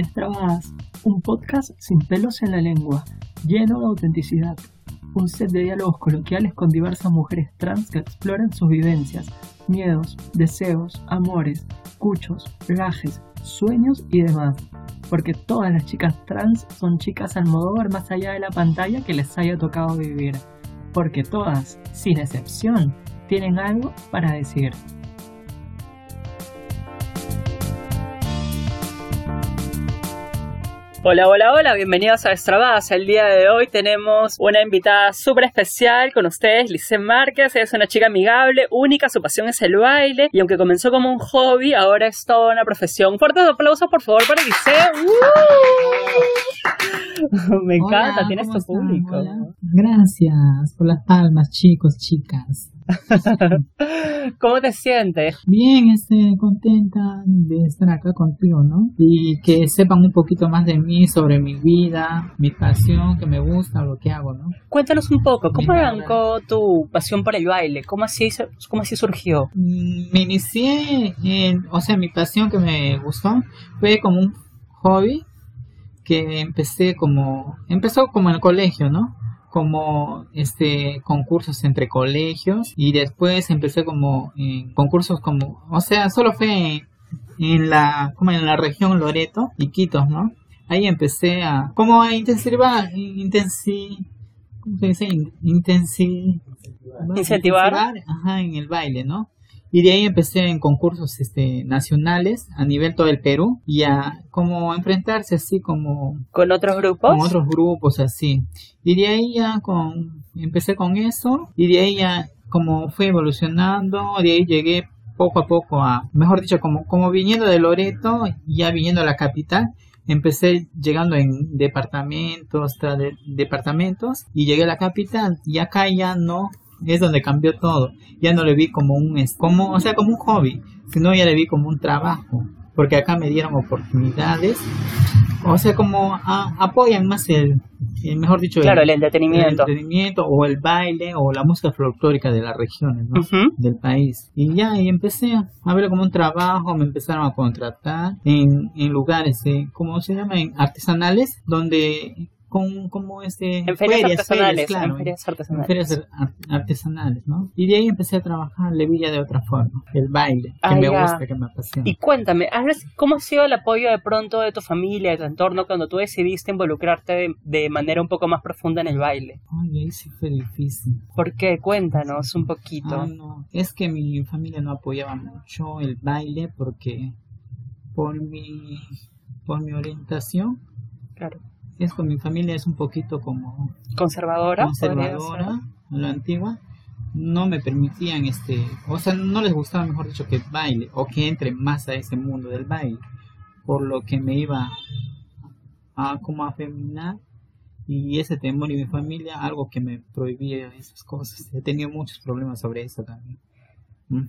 Destrabadas, un podcast sin pelos en la lengua, lleno de autenticidad. Un set de diálogos coloquiales con diversas mujeres trans que exploran sus vivencias, miedos, deseos, amores, cuchos, gajes, sueños y demás. Porque todas las chicas trans son chicas al ver más allá de la pantalla que les haya tocado vivir. Porque todas, sin excepción, tienen algo para decir. Hola, hola, hola, bienvenidos a Extravadas. El día de hoy tenemos una invitada súper especial con ustedes, Lice Márquez. Ella es una chica amigable, única, su pasión es el baile y aunque comenzó como un hobby, ahora es toda una profesión. Fuertes aplausos, por favor, para Lice. ¡Uh! Me encanta, tienes tu público. Gracias por las palmas, chicos, chicas. ¿Cómo te sientes? Bien, este, contenta de estar acá contigo, ¿no? Y que sepan un poquito más de mí, sobre mi vida, mi pasión, que me gusta, lo que hago, ¿no? Cuéntanos un poco, ¿cómo arrancó tu pasión por el baile? ¿Cómo así, cómo así surgió? Mm, me inicié, en, o sea, mi pasión que me gustó fue como un hobby que empecé como, empezó como en el colegio, ¿no? Como este concursos entre colegios y después empecé como en concursos como o sea solo fue en, la como en la región Loreto y Quito no ahí empecé a como a intensivar intensi ¿cómo se dice? Intensi, incentivar ajá, en el baile no y de ahí empecé en concursos este, nacionales a nivel todo el Perú y a como enfrentarse así como... ¿Con otros grupos? Con otros grupos así. Y de ahí ya con, empecé con eso y de ahí ya como fue evolucionando, de ahí llegué poco a poco a, mejor dicho, como, como viniendo de Loreto, ya viniendo a la capital, empecé llegando en departamentos, tras de, departamentos y llegué a la capital y acá ya no es donde cambió todo. Ya no le vi como un, como, o sea, como un hobby, sino ya le vi como un trabajo, porque acá me dieron oportunidades, o sea, como apoyan más el, mejor dicho, claro, el, entretenimiento. el, entretenimiento. o el baile o la música folclórica de las regiones del país. Y ya, y empecé a verlo como un trabajo, me empezaron a contratar en, en lugares, eh, ¿cómo se llama? En artesanales, donde con como este en ferias, artesanales, claro, en ferias artesanales. ferias artesanales, ¿no? Y de ahí empecé a trabajar Levilla de otra forma, el baile, que me gusta, que me apasiona. Y cuéntame, ¿cómo ha sido el apoyo de pronto de tu familia, de tu entorno cuando tú decidiste involucrarte de, manera un poco más profunda en el baile? Ay, ahí sí fue difícil. ¿Por qué? Cuéntanos un poquito. Ah, no, es que mi familia no apoyaba mucho el baile porque por mi por mi orientación claro es con mi familia es un poquito como conservadora, conservadora, a la antigua, no me permitían este, o sea, no les gustaba mejor dicho que baile o que entre más a ese mundo del baile, por lo que me iba a como afeminar y ese temor y mi familia algo que me prohibía esas cosas. He tenido muchos problemas sobre eso también.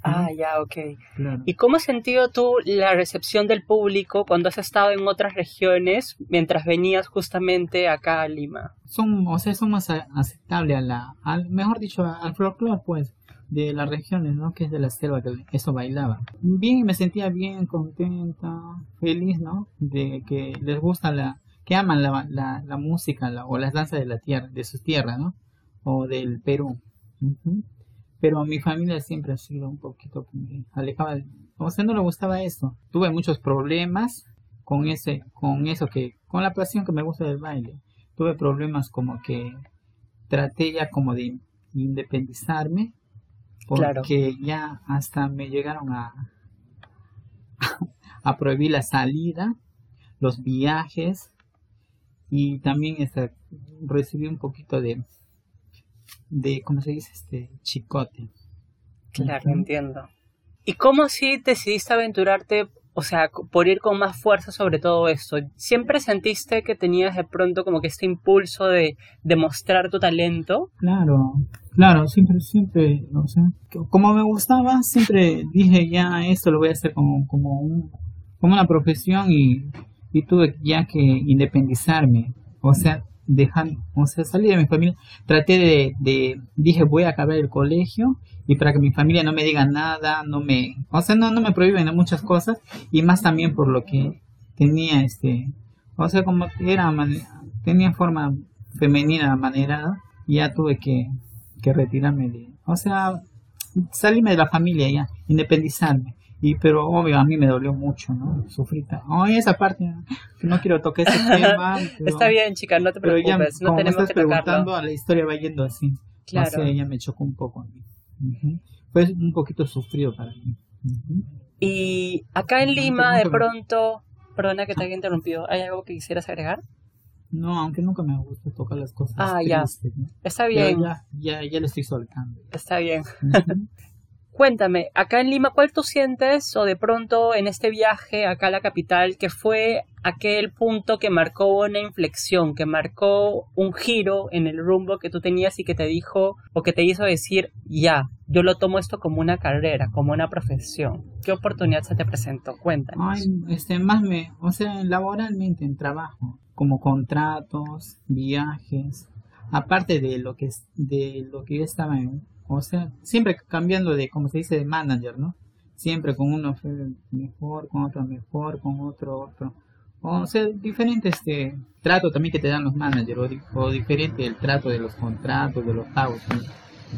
Ah, ya, ok. ¿Y cómo has sentido tú la recepción del público cuando has estado en otras regiones mientras venías justamente acá a Lima? Son, o sea, son más aceptables a la, al, mejor dicho, al folclore, pues, de las regiones, ¿no? Que es de la selva, que eso bailaba. Bien, me sentía bien, contenta, feliz, ¿no? De que les gusta la, que aman la, la, la música o las danzas de la tierra, de sus tierras, ¿no? O del Perú pero mi familia siempre ha sido un poquito alejada, o sea, no le gustaba eso. Tuve muchos problemas con ese, con eso que, con la pasión que me gusta del baile. Tuve problemas como que traté ya como de independizarme, porque ya hasta me llegaron a, a prohibir la salida, los viajes y también este, recibí un poquito de de, ¿cómo se dice? Este, chicote. Claro, entiendo. ¿Y cómo así decidiste aventurarte, o sea, por ir con más fuerza sobre todo esto? ¿Siempre sentiste que tenías de pronto como que este impulso de demostrar tu talento? Claro, claro, siempre, siempre, o sea, como me gustaba, siempre dije ya esto lo voy a hacer como, como, un, como una profesión y, y tuve ya que independizarme. O sea, dejando, o sea, salí de mi familia, traté de, de, dije voy a acabar el colegio y para que mi familia no me diga nada, no me, o sea, no, no me prohíben muchas cosas y más también por lo que tenía este, o sea, como era, tenía forma femenina manera, ya tuve que, que retirarme de, o sea, salirme de la familia ya, independizarme. Y pero obvio a mí me dolió mucho, ¿no? Sufrí. Oh, esa parte no quiero tocar ese tema. Está bien, chica, no te preocupes, no tenemos que preguntando, a la historia va yendo así. Claro. Sea, ella me chocó un poco a mí. Fue un poquito sufrido para mí. Y acá en Lima, de pronto, perdona que te haya interrumpido, ¿hay algo que quisieras agregar? No, aunque nunca me gusta tocar las cosas. Ah, ya. Está bien. Ya, ya, ya, lo estoy soltando. Está bien. Cuéntame, acá en Lima, ¿cuál tú sientes o de pronto en este viaje acá a la capital que fue aquel punto que marcó una inflexión, que marcó un giro en el rumbo que tú tenías y que te dijo o que te hizo decir, ya, yo lo tomo esto como una carrera, como una profesión? ¿Qué oportunidad se te presentó? Cuéntanos. Ay, este, más me, o sea, laboralmente en trabajo, como contratos, viajes, aparte de lo que, de lo que yo estaba en o sea, siempre cambiando de, como se dice, de manager, ¿no? Siempre con uno mejor, con otro mejor, con otro otro. O sea, diferente este trato también que te dan los managers, o, diferente el trato de los contratos, de los pagos,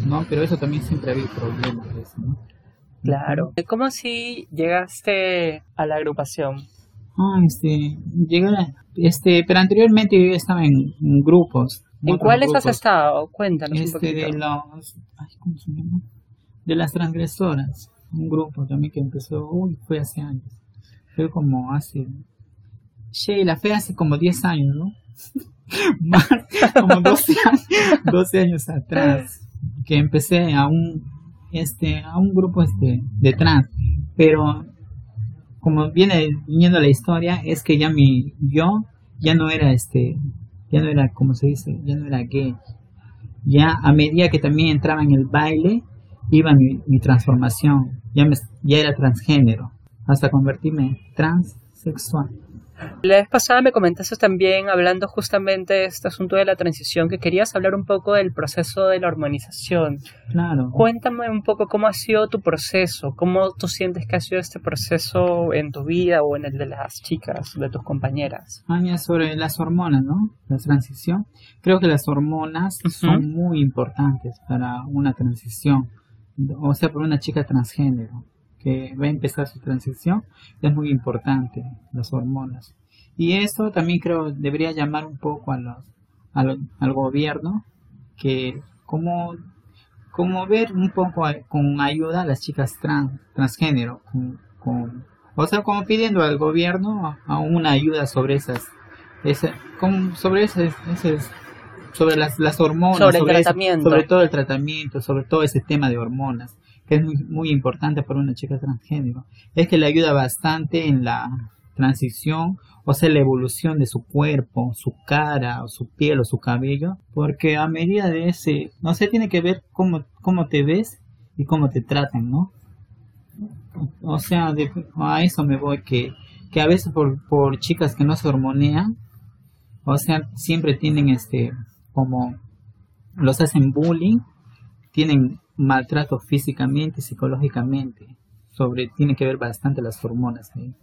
¿no? Pero eso también siempre ha habido problemas, ¿no? Claro. ¿Cómo así llegaste a la agrupación? Ah, este, llegué, este, pero anteriormente yo estaba en grupos, ¿En cuáles has estado? Cuéntanos un este, poquito. De, los, ¿cómo se llama? de las transgresoras, un grupo también que empezó, uy, fue hace años. Fue como hace... Sheila, fue hace como 10 años, ¿no? como 12 años, 12 años atrás que empecé a un este a un grupo este de trans pero como viene viniendo la historia es que ya mi yo ya no era este ya no era, como se dice, ya no era gay. Ya a medida que también entraba en el baile, iba mi, mi transformación. Ya, me, ya era transgénero, hasta convertirme transexual. La vez pasada me comentaste también, hablando justamente de este asunto de la transición, que querías hablar un poco del proceso de la hormonización. Claro. Cuéntame un poco cómo ha sido tu proceso, cómo tú sientes que ha sido este proceso en tu vida o en el de las chicas, de tus compañeras. Ah, sobre las hormonas, ¿no? La transición. Creo que las hormonas son muy importantes para una transición, o sea, para una chica transgénero que va a empezar su transición, es muy importante las hormonas. Y esto también creo debería llamar un poco a los, al gobierno, que como, como ver un poco con ayuda a las chicas trans, transgénero, con, o sea, como pidiendo al gobierno a, una ayuda sobre esas, esa, sobre esas, sobre las, las hormonas, sobre, sobre todo el tratamiento, sobre todo ese tema de hormonas que es muy, importante para una chica transgénero, es que le ayuda bastante en la transición, o sea, la evolución de su cuerpo, su cara, su piel, o su cabello, porque a medida de ese, no sé, tiene que ver cómo, cómo te ves y cómo te tratan, ¿no? O sea, a eso me voy, que, que a veces por, por chicas que no se hormonean, o sea, siempre tienen este, como, los hacen bullying, tienen maltrato físicamente, psicológicamente. Sobre, tiene que ver bastante las hormonas ahí.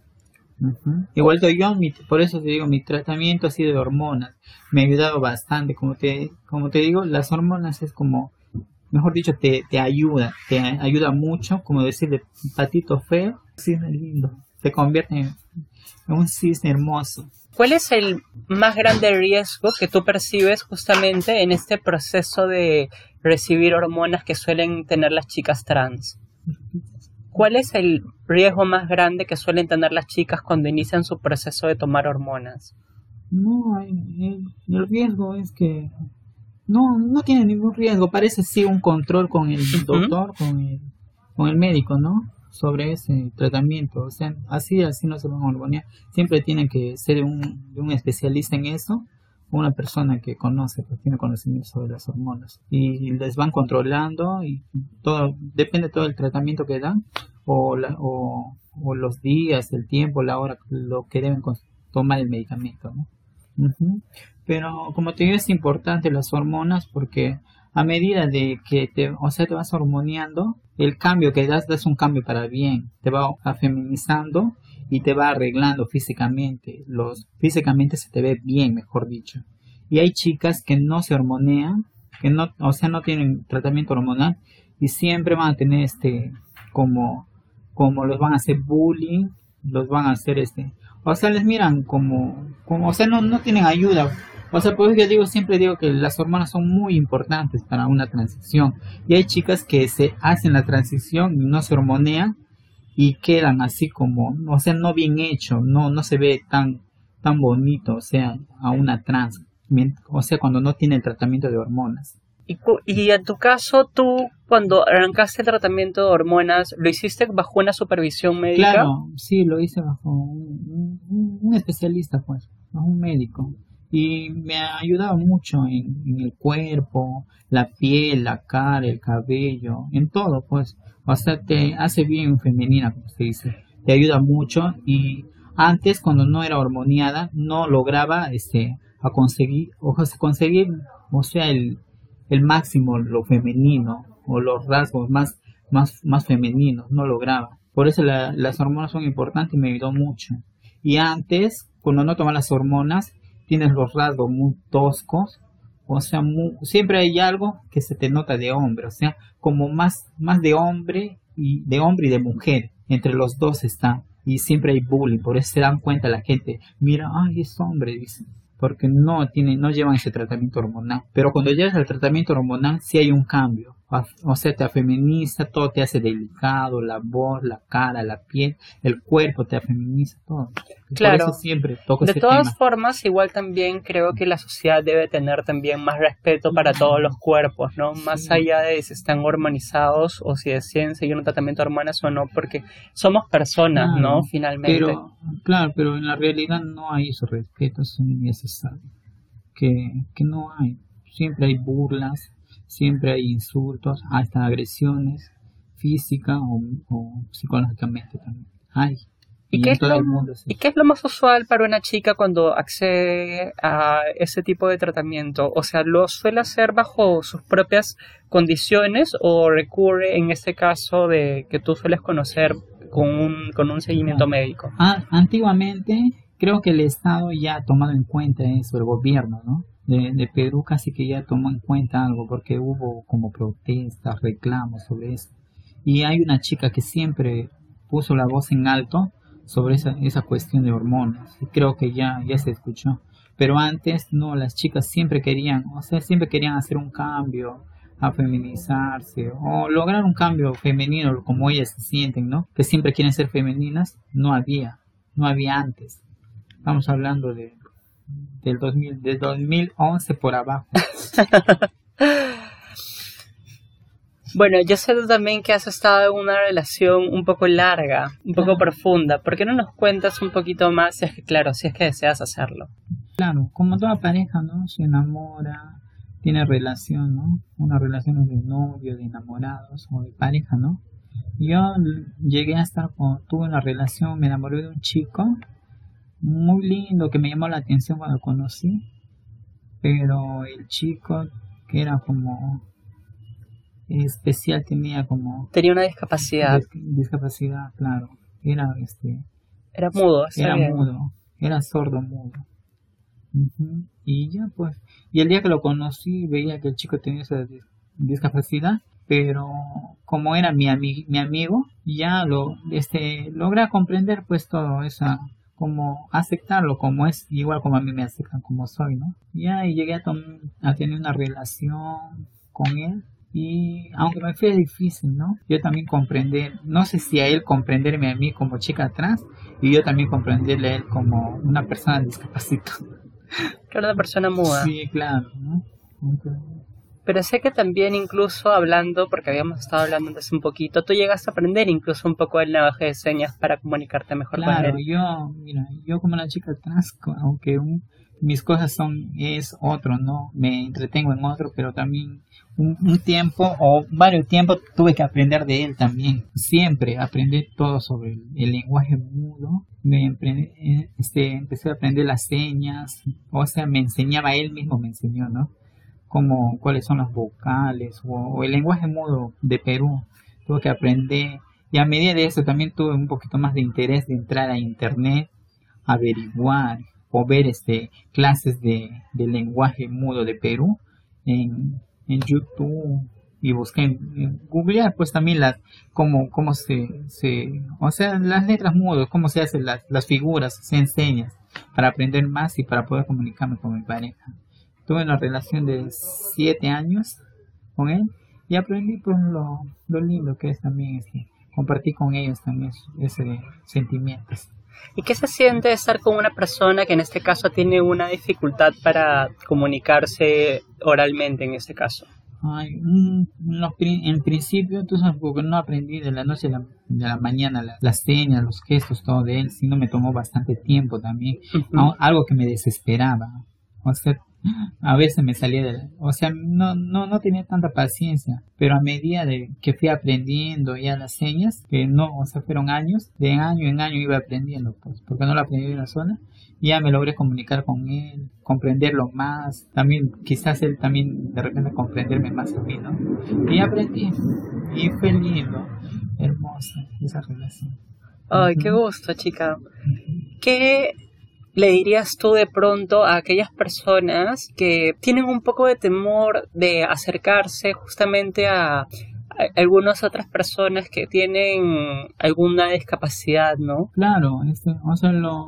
Igual yo, por eso te digo, mi tratamiento ha sido de hormonas. Me ha ayudado bastante. Como te, como te digo, las hormonas es como, mejor dicho, te, te ayuda. Te ayuda mucho, como decirle patito feo, cisne lindo. Te convierte en un cisne hermoso. ¿Cuál es el más grande riesgo que tú percibes justamente en este proceso de recibir hormonas que suelen tener las chicas trans? ¿Cuál es el riesgo más grande que suelen tener las chicas cuando inician su proceso de tomar hormonas? No, el, riesgo es que no, no tiene ningún riesgo. Parece sí un control con el doctor, con el, con el médico, ¿no? Sobre ese tratamiento. O sea, así, así no se van a hormonear. Siempre tienen que ser un, un especialista en eso una persona que conoce, pues tiene conocimiento sobre las hormonas y les van controlando y todo, depende todo del tratamiento que dan o, la, o, los días, el tiempo, la hora, lo que deben tomar el medicamento, ¿no? Pero como te digo, es importante las hormonas porque a medida de que te, o sea, te vas hormoneando, el cambio que das, das un cambio para bien, te va afeminizando y te va arreglando físicamente, los físicamente se te ve bien, mejor dicho. Y hay chicas que no se hormonean, que no, o sea, no tienen tratamiento hormonal y siempre van a tener este como como los van a hacer bullying, los van a hacer este, o sea, les miran como como o sea, no no tienen ayuda. O sea, pues yo digo, siempre digo que las hormonas son muy importantes para una transición. Y hay chicas que se hacen la transición y no se hormonean y quedan así como, o sea, no bien hecho, no, no se ve tan, tan bonito, o sea, a una trans, o sea, cuando no tiene el tratamiento de hormonas. Y, y en tu caso, tú, cuando arrancaste el tratamiento de hormonas, ¿lo hiciste bajo una supervisión médica? Claro, sí, lo hice bajo un, especialista, pues, un médico. Y me ha ayudado mucho en, el cuerpo, la piel, la cara, el cabello, en todo, pues. O te hace bien femenina, como se dice, te ayuda mucho y antes cuando no era hormoniada no lograba este a conseguir o conseguir o sea el, el máximo lo femenino o los rasgos más más más femeninos no lograba. Por eso las hormonas son importantes y me ayudó mucho. Y antes cuando no tomas las hormonas tienes los rasgos muy toscos o sea, siempre hay algo que se te nota de hombre, o sea, como más, más de hombre y de hombre y de mujer, entre los dos está, y siempre hay bullying, por eso se dan cuenta la gente, mira, ay, es hombre, dicen, porque no tienen, no llevan ese tratamiento hormonal, pero cuando llegas al tratamiento hormonal sí hay un cambio, o sea, te afeminiza, todo te hace delicado, la voz, la cara, la piel, el cuerpo te afeminiza, todo. Claro. siempre De todas formas, igual también creo que la sociedad debe tener también más respeto para todos los cuerpos, ¿no? Más allá de si están hormonizados o si deciden seguir un tratamiento de hormonas o no, porque somos personas, ¿no? Finalmente. Pero, claro, pero en la realidad no hay ese respeto, es innecesario. Que, que no hay. Siempre hay burlas, siempre hay insultos, hasta agresiones físicas o, psicológicamente también. Hay. ¿Y, qué es lo, ¿Y qué es lo más usual para una chica cuando accede a ese tipo de tratamiento? O sea, ¿lo suele hacer bajo sus propias condiciones o recurre en este caso de que tú sueles conocer con un, con un seguimiento médico? Ah, antiguamente creo que el Estado ya ha tomado en cuenta eso, el gobierno, ¿no? De, Perú casi que ya tomó en cuenta algo porque hubo como protestas, reclamos sobre eso. Y hay una chica que siempre puso la voz en alto sobre esa, esa cuestión de hormonas. Y creo que ya, ya se escuchó. Pero antes no, las chicas siempre querían, o sea, siempre querían hacer un cambio, a feminizarse o lograr un cambio femenino como ellas se sienten, ¿no? Que siempre quieren ser femeninas, no había, no había antes. Estamos hablando de del 2000, del 2011 por abajo. Bueno, yo sé también que has estado en una relación un poco larga, un poco profunda. ¿Por qué no nos cuentas un poquito más, si es que, claro, si es que deseas hacerlo? Claro, como toda pareja, ¿no? Se enamora, tiene relación, ¿no? Una relación de novio, de enamorados o de pareja, ¿no? Yo llegué a estar con, tuve una relación, me enamoré de un chico muy lindo que me llamó la atención cuando lo conocí, pero el chico que era como especial tenía como tenía una discapacidad. Discapacidad claro. Era este era mudo era mudo era sordo mudo. Y ya pues y el día que lo conocí veía que el chico tenía esa discapacidad pero como era mi, mi amigo ya lo este logré comprender pues todo esa como aceptarlo como es, igual como a mí me aceptan como soy, ¿no? Ya y llegué a, a tener una relación con él y aunque me fue difícil, ¿no? Yo también comprender, no sé si a él comprenderme a mí como chica trans y yo también comprenderle a él como una persona discapacitada. Claro, una persona muda. Sí, claro, ¿no? Pero sé que también incluso hablando, porque habíamos estado hablando antes un poquito, tú llegas a aprender incluso un poco el lenguaje de señas para comunicarte mejor con él. yo, mira, yo como una chica trans, aunque mis cosas son, es otro, ¿no? Me entretengo en otro, pero también un, tiempo o varios tiempos tuve que aprender de él también. Siempre aprendí todo sobre el, lenguaje mudo. Me eh, este, empecé a aprender las señas, o sea, me enseñaba él mismo, me enseñó, ¿no? Como cuáles son las vocales o, el lenguaje mudo de Perú. Tuve que aprender Y a medida de eso también tuve un poquito más de interés de entrar a internet, averiguar o ver este, clases de, lenguaje mudo de Perú en, en YouTube y busqué en, googlear pues también las cómo, cómo se, se o sea las letras mudas cómo se hacen las, las figuras se enseñan para aprender más y para poder comunicarme con mi pareja tuve una relación de siete años con él y aprendí pues lo, lo lindo que es también este, compartir con ellos también ese sentimientos ¿Y qué se siente estar con una persona que en este caso tiene una dificultad para comunicarse oralmente en este caso? Ay, mm, en principio, tú sabes, porque no aprendí de la noche a la, de la mañana las señas, los gestos, todo de él, sino me tomó bastante tiempo también. Algo que me desesperaba. O sea, a veces me salía de, o sea, no, no, no tenía tanta paciencia, pero a medida de que fui aprendiendo ya las señas, que no, o sea, fueron años, de año en año iba aprendiendo, pues, porque no lo aprendí una sola, y ya me logré comunicar con él, comprenderlo más, también, quizás él también de repente comprenderme más a mí, ¿no? Y aprendí, y fue lindo, hermosa esa relación. Ay, qué gusto, chica. ¿Qué le dirías tú de pronto a aquellas personas que tienen un poco de temor de acercarse justamente a, algunas otras personas que tienen alguna discapacidad, ¿no? Claro, este, o sea, lo,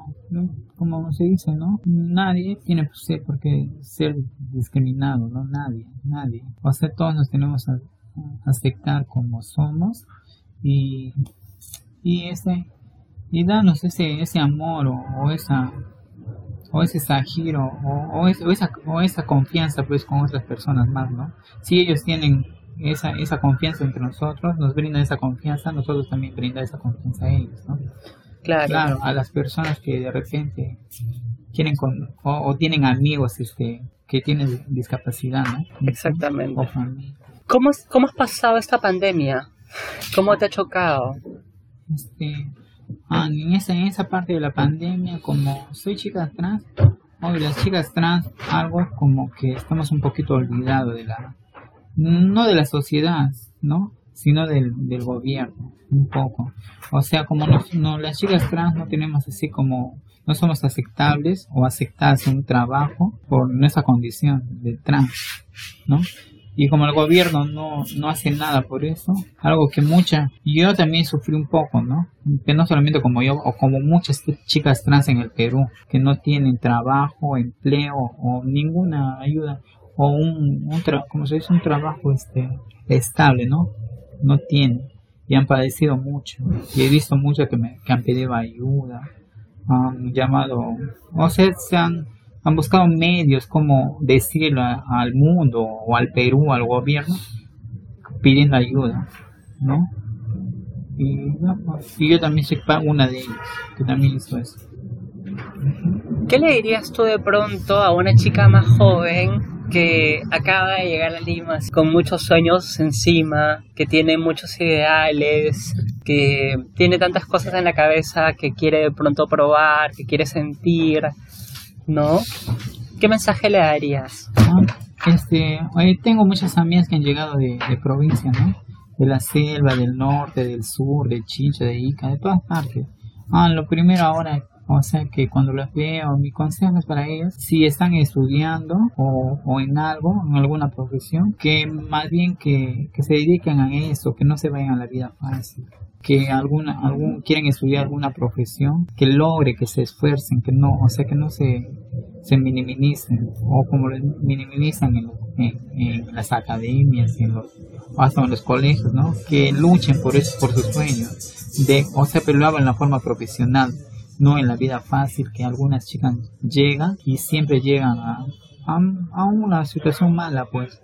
como se dice, ¿no? Nadie tiene por qué ser discriminado, ¿no? Nadie, nadie. O sea, todos nos tenemos que aceptar como somos y, y ese y darnos ese, ese amor o esa o ese giro o, o, esa, o esa confianza pues con otras personas más, ¿no? Si ellos tienen esa, esa confianza entre nosotros, nos brindan esa confianza, nosotros también brinda esa confianza a ellos, ¿no? Claro. Claro, a las personas que de repente quieren con, o, tienen amigos este que tienen discapacidad, ¿no? Exactamente. ¿Cómo, ¿Cómo has pasado esta pandemia? ¿Cómo te ha chocado? Este, en esa, en esa parte de la pandemia, como soy chica trans, hoy las chicas trans, algo como que estamos un poquito olvidados de la, no de la sociedad, ¿no? Sino del, del gobierno, un poco. O sea, como no, las chicas trans no tenemos así como, no somos aceptables o aceptadas en un trabajo por nuestra condición de trans, ¿no? Y como el gobierno no, no hace nada por eso, algo que mucha, yo también sufrí un poco, ¿no? Que no solamente como yo, o como muchas chicas trans en el Perú, que no tienen trabajo, empleo o ninguna ayuda, o un, un como se dice, un trabajo este, estable, ¿no? No tienen, y han padecido mucho, y he visto muchos que, me, que han pedido ayuda, han llamado, o sea, se han han buscado medios como decirle al mundo o al Perú, al gobierno, pidiendo ayuda, ¿no? Y, pues, yo también soy una de ellas, que también hizo eso. ¿Qué le dirías tú de pronto a una chica más joven que acaba de llegar a Lima con muchos sueños encima, que tiene muchos ideales, que tiene tantas cosas en la cabeza que quiere de pronto probar, que quiere sentir, ¿no? ¿Qué mensaje le darías? Ah, este, tengo muchas amigas que han llegado de, provincia, ¿no? De la selva, del norte, del sur, de Chicha, de Ica, de todas partes. Ah, lo primero ahora, o sea que cuando las veo, mi consejo es para ellas, si están estudiando o, en algo, en alguna profesión, que más bien que, que se dediquen a eso, que no se vayan a la vida fácil que alguna, algún, quieren estudiar alguna profesión, que logre, que se esfuercen, que no, o sea, que no se, se minimicen, o como minimizan en, en, las academias, en los, hasta en los colegios, ¿no? Que luchen por eso, por sus sueños, de, o sea, pero lo en la forma profesional, no en la vida fácil, que algunas chicas llegan y siempre llegan a, a, una situación mala, pues,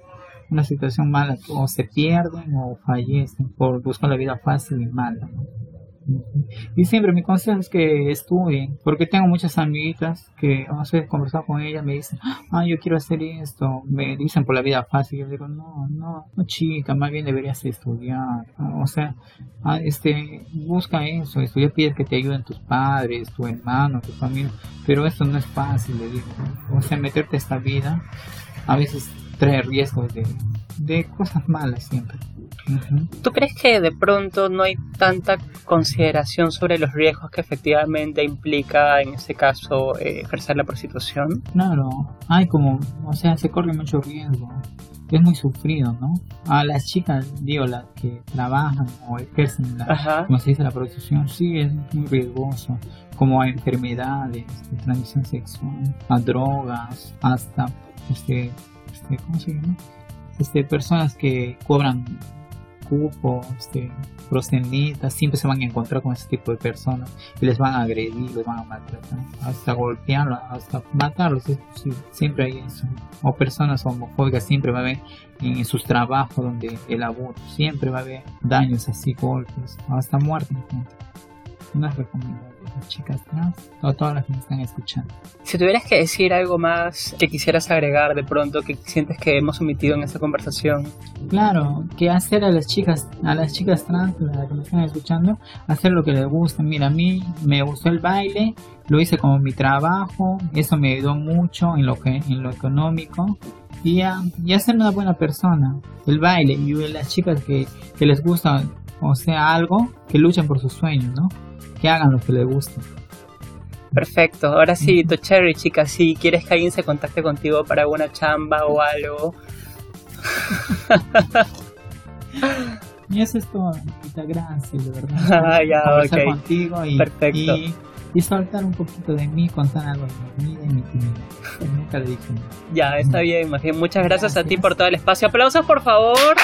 una situación mala, o se pierden o fallecen por buscar la vida fácil y mala. Y siempre mi consejo es que estudien, porque tengo muchas amiguitas que, no sé, conversado con ellas, me dicen, ah, yo quiero hacer esto, me dicen por la vida fácil, yo digo, no, no, no chica, más bien deberías estudiar, o sea, ah, este, busca eso, estudia, pide que te ayuden tus padres, tu hermano, tu familia, pero esto no es fácil, le digo, o sea, meterte a esta vida, a veces trae riesgos de, de cosas malas siempre. ¿Tú crees que de pronto no hay tanta consideración sobre los riesgos que efectivamente implica, en este caso, eh, ejercer la prostitución? Claro, hay como, o sea, se corre mucho riesgo. Es muy sufrido, ¿no? A las chicas, digo, las que trabajan o ejercen la, Ajá. como se dice, la prostitución, sí es muy riesgoso. Como a enfermedades de transmisión sexual, a drogas, hasta, este, este, ¿cómo se llama? Este, personas que cobran cupo, este, prosenitas, siempre se van a encontrar con ese tipo de personas y les van a agredir, les van a maltratar, hasta golpearlos, hasta matarlos. Siempre hay eso. O personas homofóbicas, siempre va a haber en sus trabajos donde el abuso, siempre va a haber daños así, golpes, hasta muerte. No es recomendable las chicas trans o todas las que me están escuchando. Si tuvieras que decir algo más que quisieras agregar de pronto, que sientes que hemos omitido en esta conversación. Claro, que hacer a las chicas, a las chicas trans, las que me están escuchando, hacer lo que les gusta. Mira, a mí me gustó el baile, lo hice como mi trabajo, eso me ayudó mucho en lo que, en lo económico. Y a, y a ser una buena persona. El baile y las chicas que, que les gusta, o sea, algo, que luchen por sus sueños, ¿no? Que hagan lo que les gusta. Perfecto. Ahora sí, tu Cherry, chica, si quieres que alguien se contacte contigo para alguna chamba o algo. Y eso es todo, Anita, gracias, de verdad. Ah, ya, Conversar ok. contigo y, Perfecto. y, y soltar un poquito de mí, contar algo de mi vida y mi que Nunca le dije nada. Ya, está bien, más bien. Muchas gracias, a ti Gracias. por todo el espacio. Aplausos, por favor.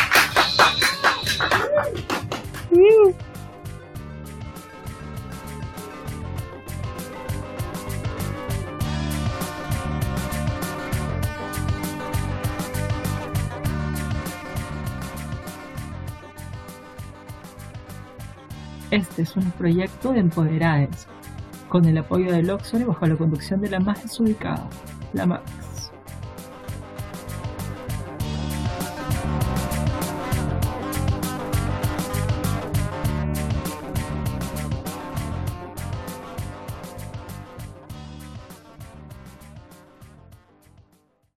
Este es un proyecto de Empoderades, con el apoyo del Oxford y bajo la conducción de la más desubicada, la.